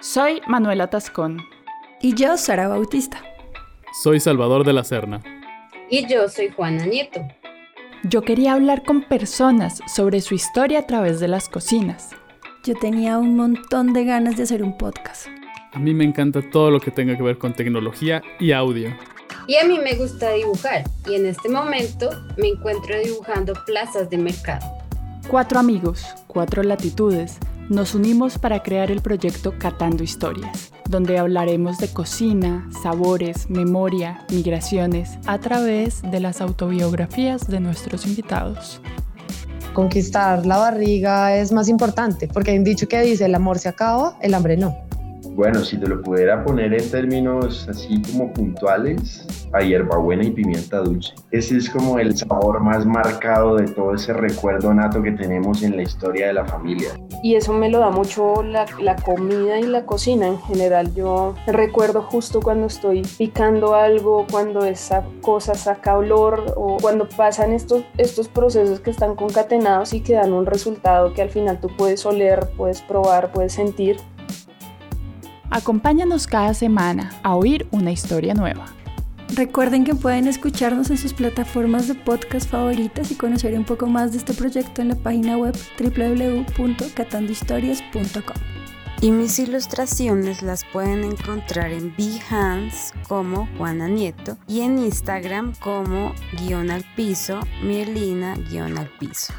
Soy Manuela Tascón. Y yo, Sara Bautista. Soy Salvador de la Serna. Y yo soy Juana Nieto. Yo quería hablar con personas sobre su historia a través de las cocinas. Yo tenía un montón de ganas de hacer un podcast. A mí me encanta todo lo que tenga que ver con tecnología y audio. Y a mí me gusta dibujar y en este momento me encuentro dibujando plazas de mercado. Cuatro amigos, cuatro latitudes, nos unimos para crear el proyecto Catando Historias, donde hablaremos de cocina, sabores, memoria, migraciones, a través de las autobiografías de nuestros invitados. Conquistar la barriga es más importante, porque hay un dicho que dice, el amor se acaba, el hambre no. Bueno, si te lo pudiera poner en términos así como puntuales, a hierbabuena y pimienta dulce. Ese es como el sabor más marcado de todo ese recuerdo nato que tenemos en la historia de la familia. Y eso me lo da mucho la, comida y la cocina en general. Yo recuerdo justo cuando estoy picando algo, cuando esa cosa saca olor o cuando pasan estos, estos procesos que están concatenados y que dan un resultado que al final tú puedes oler, puedes probar, puedes sentir. Acompáñanos cada semana a oír una historia nueva. Recuerden que pueden escucharnos en sus plataformas de podcast favoritas y conocer un poco más de este proyecto en la página web www.catandohistorias.com. Y mis ilustraciones las pueden encontrar en Behance como Juana Nieto y en Instagram como guion al piso, Mielina guion al piso.